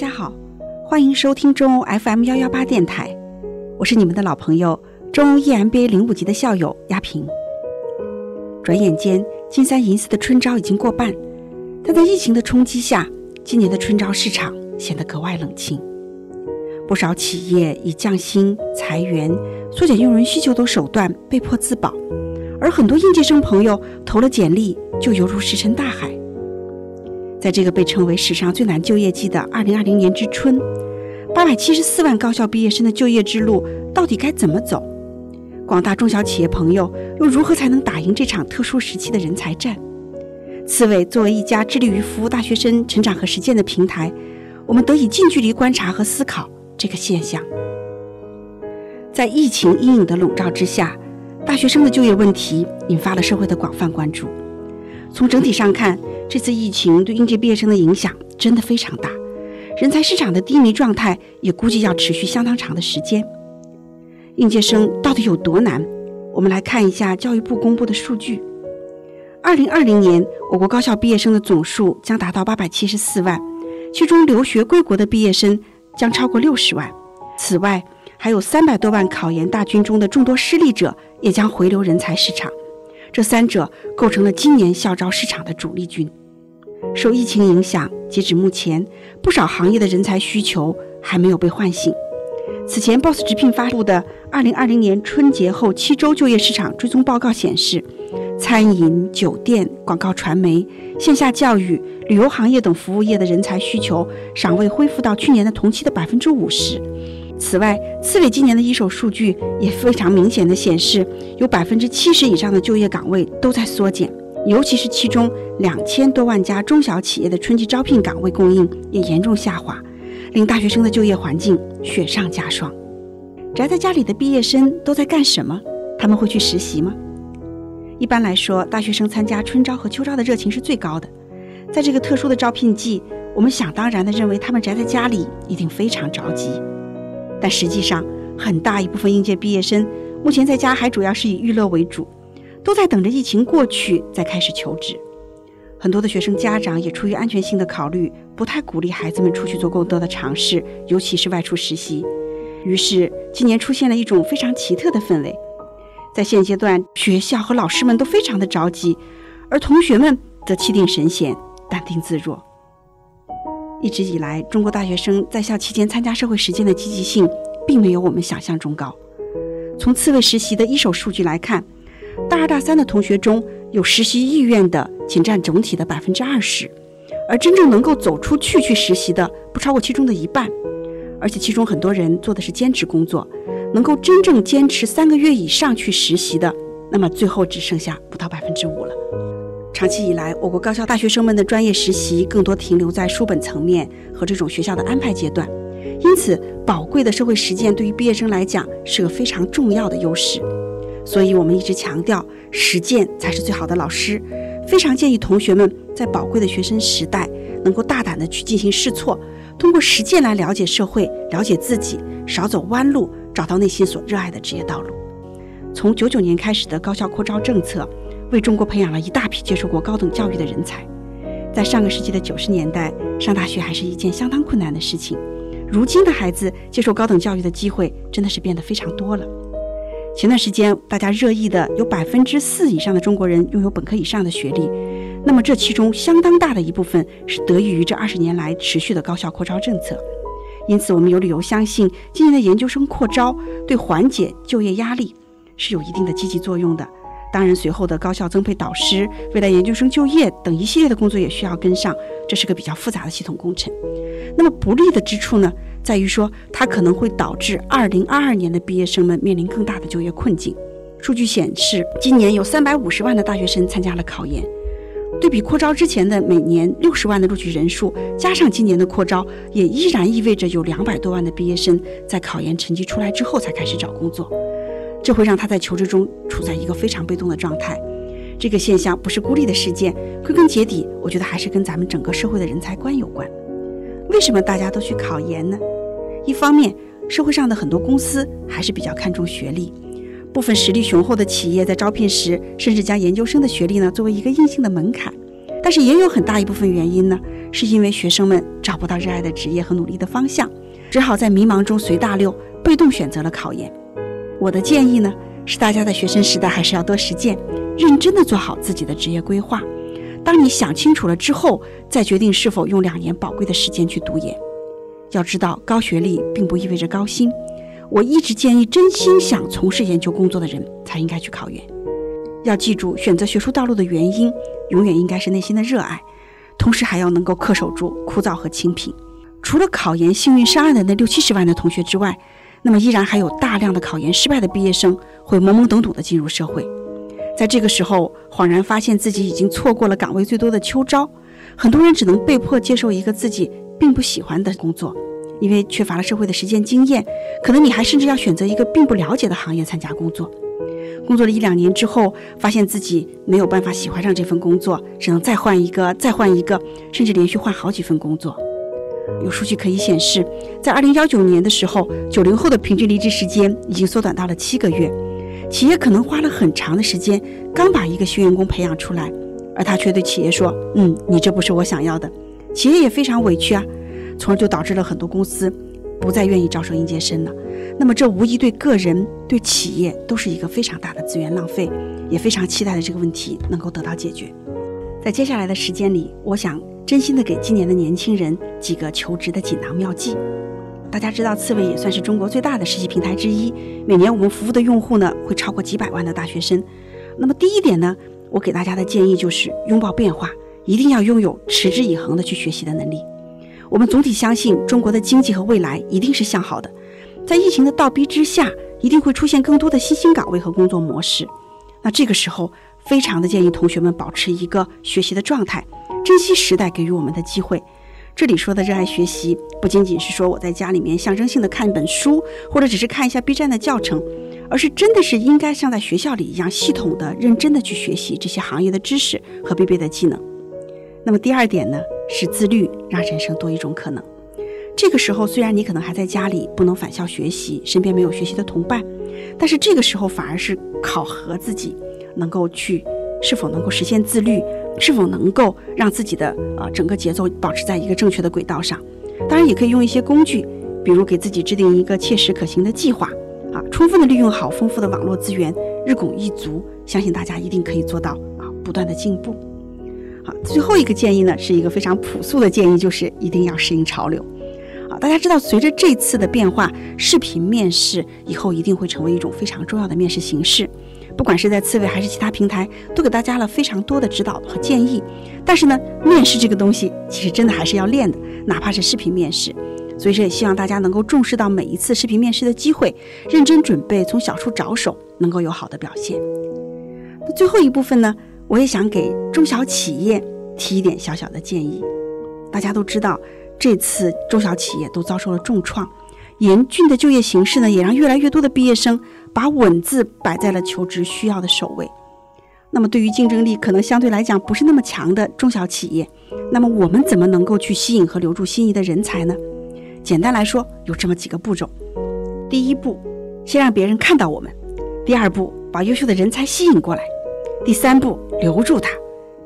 大家好，欢迎收听中欧 FM 幺幺八电台，我是你们的老朋友中欧 EMBA 零五级的校友亚平。转眼间，金三银四的春招已经过半，但在疫情的冲击下，今年的春招市场显得格外冷清。不少企业以降薪、裁员、缩减用人需求等手段被迫自保，而很多应届生朋友投了简历就犹如石沉大海。在这个被称为史上最难就业季的2020年之春，八百七十四万高校毕业生的就业之路到底该怎么走？广大中小企业朋友又如何才能打赢这场特殊时期的人才战？刺猬作为一家致力于服务大学生成长和实践的平台，我们得以近距离观察和思考这个现象。在疫情阴影的笼罩之下，大学生的就业问题引发了社会的广泛关注。从整体上看，这次疫情对应届毕业生的影响真的非常大，人才市场的低迷状态也估计要持续相当长的时间。应届生到底有多难？我们来看一下教育部公布的数据：二零二零年，我国高校毕业生的总数将达到八百七十四万，其中留学归国的毕业生将超过六十万。此外，还有三百多万考研大军中的众多失利者也将回流人才市场。这三者构成了今年校招市场的主力军。受疫情影响，截止目前，不少行业的人才需求还没有被唤醒。此前，Boss 直聘发布的《2020年春节后七周就业市场追踪报告》显示，餐饮、酒店、广告传媒、线下教育、旅游行业等服务业的人才需求尚未恢复到去年的同期的百分之五十。此外，刺猬今年的一手数据也非常明显的显示，有百分之七十以上的就业岗位都在缩减，尤其是其中两千多万家中小企业的春季招聘岗位供应也严重下滑，令大学生的就业环境雪上加霜。宅在家里的毕业生都在干什么？他们会去实习吗？一般来说，大学生参加春招和秋招的热情是最高的，在这个特殊的招聘季，我们想当然的认为他们宅在家里一定非常着急。但实际上，很大一部分应届毕业生目前在家还主要是以娱乐为主，都在等着疫情过去再开始求职。很多的学生家长也出于安全性的考虑，不太鼓励孩子们出去做更多的尝试，尤其是外出实习。于是，今年出现了一种非常奇特的氛围。在现阶段，学校和老师们都非常的着急，而同学们则气定神闲、淡定自若。一直以来，中国大学生在校期间参加社会实践的积极性，并没有我们想象中高。从刺猬实习的一手数据来看，大二大三的同学中有实习意愿的仅占总体的百分之二十，而真正能够走出去去实习的不超过其中的一半。而且其中很多人做的是兼职工作，能够真正坚持三个月以上去实习的，那么最后只剩下不到百分之五了。长期以来，我国高校大学生们的专业实习更多停留在书本层面和这种学校的安排阶段，因此宝贵的社会实践对于毕业生来讲是个非常重要的优势。所以，我们一直强调实践才是最好的老师，非常建议同学们在宝贵的学生时代能够大胆的去进行试错，通过实践来了解社会、了解自己，少走弯路，找到内心所热爱的职业道路。从九九年开始的高校扩招政策。为中国培养了一大批接受过高等教育的人才。在上个世纪的九十年代，上大学还是一件相当困难的事情。如今的孩子接受高等教育的机会真的是变得非常多了。前段时间大家热议的有百分之四以上的中国人拥有本科以上的学历，那么这其中相当大的一部分是得益于这二十年来持续的高校扩招政策。因此，我们有理由相信，今年的研究生扩招对缓解就业压力是有一定的积极作用的。当然，随后的高校增配导师、未来研究生就业等一系列的工作也需要跟上，这是个比较复杂的系统工程。那么不利的之处呢，在于说它可能会导致2022年的毕业生们面临更大的就业困境。数据显示，今年有350万的大学生参加了考研，对比扩招之前的每年60万的录取人数，加上今年的扩招，也依然意味着有200多万的毕业生在考研成绩出来之后才开始找工作。这会让他在求职中处在一个非常被动的状态。这个现象不是孤立的事件，归根结底，我觉得还是跟咱们整个社会的人才观有关。为什么大家都去考研呢？一方面，社会上的很多公司还是比较看重学历，部分实力雄厚的企业在招聘时甚至将研究生的学历呢作为一个硬性的门槛。但是也有很大一部分原因呢，是因为学生们找不到热爱的职业和努力的方向，只好在迷茫中随大流，被动选择了考研。我的建议呢，是大家在学生时代还是要多实践，认真的做好自己的职业规划。当你想清楚了之后，再决定是否用两年宝贵的时间去读研。要知道，高学历并不意味着高薪。我一直建议，真心想从事研究工作的人才应该去考研。要记住，选择学术道路的原因，永远应该是内心的热爱，同时还要能够恪守住枯燥和清贫。除了考研幸运上岸的那六七十万的同学之外，那么依然还有大量的考研失败的毕业生会懵懵懂懂地进入社会，在这个时候恍然发现自己已经错过了岗位最多的秋招，很多人只能被迫接受一个自己并不喜欢的工作，因为缺乏了社会的实践经验，可能你还甚至要选择一个并不了解的行业参加工作。工作了一两年之后，发现自己没有办法喜欢上这份工作，只能再换一个，再换一个，甚至连续换好几份工作。有数据可以显示，在二零幺九年的时候，九零后的平均离职时间已经缩短到了七个月。企业可能花了很长的时间，刚把一个新员工培养出来，而他却对企业说：“嗯，你这不是我想要的。”企业也非常委屈啊，从而就导致了很多公司不再愿意招收应届生了。那么这无疑对个人、对企业都是一个非常大的资源浪费，也非常期待的这个问题能够得到解决。在接下来的时间里，我想真心的给今年的年轻人几个求职的锦囊妙计。大家知道，刺猬也算是中国最大的实习平台之一，每年我们服务的用户呢会超过几百万的大学生。那么第一点呢，我给大家的建议就是拥抱变化，一定要拥有持之以恒的去学习的能力。我们总体相信中国的经济和未来一定是向好的。在疫情的倒逼之下，一定会出现更多的新兴岗位和工作模式。那这个时候，非常的建议同学们保持一个学习的状态，珍惜时代给予我们的机会。这里说的热爱学习，不仅仅是说我在家里面象征性的看一本书，或者只是看一下 B 站的教程，而是真的是应该像在学校里一样，系统的、认真的去学习这些行业的知识和必备的技能。那么第二点呢，是自律，让人生多一种可能。这个时候，虽然你可能还在家里不能返校学习，身边没有学习的同伴，但是这个时候反而是考核自己，能够去是否能够实现自律，是否能够让自己的啊整个节奏保持在一个正确的轨道上。当然，也可以用一些工具，比如给自己制定一个切实可行的计划，啊，充分的利用好丰富的网络资源，日拱一卒，相信大家一定可以做到啊，不断的进步。好，最后一个建议呢，是一个非常朴素的建议，就是一定要适应潮流。大家知道，随着这次的变化，视频面试以后一定会成为一种非常重要的面试形式。不管是在刺猬还是其他平台，都给大家了非常多的指导和建议。但是呢，面试这个东西其实真的还是要练的，哪怕是视频面试。所以说，也希望大家能够重视到每一次视频面试的机会，认真准备，从小处着手，能够有好的表现。那最后一部分呢，我也想给中小企业提一点小小的建议。大家都知道。这次中小企业都遭受了重创，严峻的就业形势呢，也让越来越多的毕业生把稳字摆在了求职需要的首位。那么，对于竞争力可能相对来讲不是那么强的中小企业，那么我们怎么能够去吸引和留住心仪的人才呢？简单来说，有这么几个步骤：第一步，先让别人看到我们；第二步，把优秀的人才吸引过来；第三步，留住他；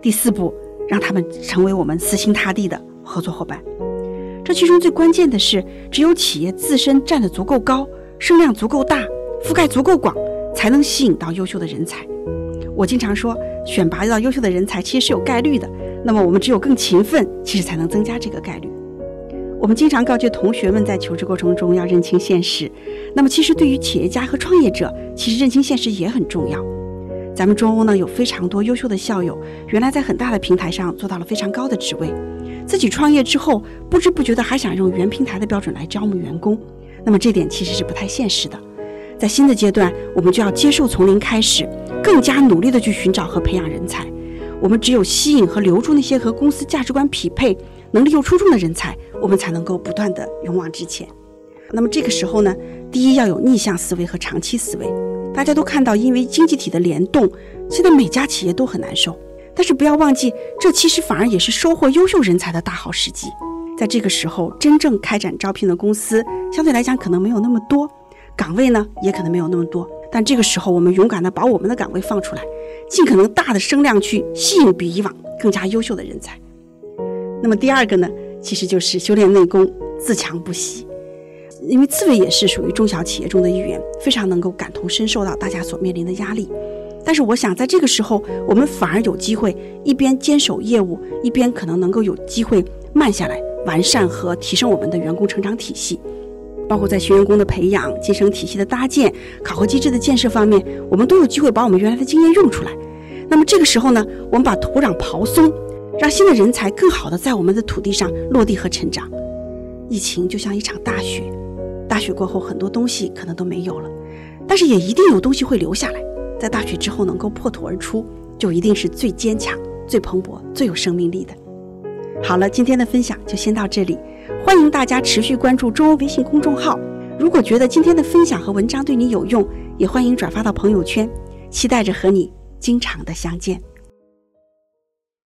第四步，让他们成为我们死心塌地的合作伙伴。这其中最关键的是，只有企业自身站得足够高，声量足够大，覆盖足够广，才能吸引到优秀的人才。我经常说，选拔到优秀的人才其实是有概率的。那么我们只有更勤奋，其实才能增加这个概率。我们经常告诫同学们，在求职过程中要认清现实。那么其实对于企业家和创业者，其实认清现实也很重要。咱们中欧呢有非常多优秀的校友，原来在很大的平台上做到了非常高的职位。自己创业之后，不知不觉的还想用原平台的标准来招募员工，那么这点其实是不太现实的。在新的阶段，我们就要接受从零开始，更加努力的去寻找和培养人才。我们只有吸引和留住那些和公司价值观匹配、能力又出众的人才，我们才能够不断的勇往直前。那么这个时候呢，第一要有逆向思维和长期思维。大家都看到，因为经济体的联动，现在每家企业都很难受。但是不要忘记，这其实反而也是收获优秀人才的大好时机。在这个时候，真正开展招聘的公司相对来讲可能没有那么多，岗位呢也可能没有那么多。但这个时候，我们勇敢的把我们的岗位放出来，尽可能大的声量去吸引比以往更加优秀的人才。那么第二个呢，其实就是修炼内功，自强不息。因为刺猬也是属于中小企业中的一员，非常能够感同身受到大家所面临的压力。但是我想，在这个时候，我们反而有机会一边坚守业务，一边可能能够有机会慢下来，完善和提升我们的员工成长体系，包括在学员工的培养、晋升体系的搭建、考核机制的建设方面，我们都有机会把我们原来的经验用出来。那么这个时候呢，我们把土壤刨松，让新的人才更好的在我们的土地上落地和成长。疫情就像一场大雪，大雪过后很多东西可能都没有了，但是也一定有东西会留下来。在大雪之后能够破土而出，就一定是最坚强、最蓬勃、最有生命力的。好了，今天的分享就先到这里，欢迎大家持续关注中欧微信公众号。如果觉得今天的分享和文章对你有用，也欢迎转发到朋友圈，期待着和你经常的相见。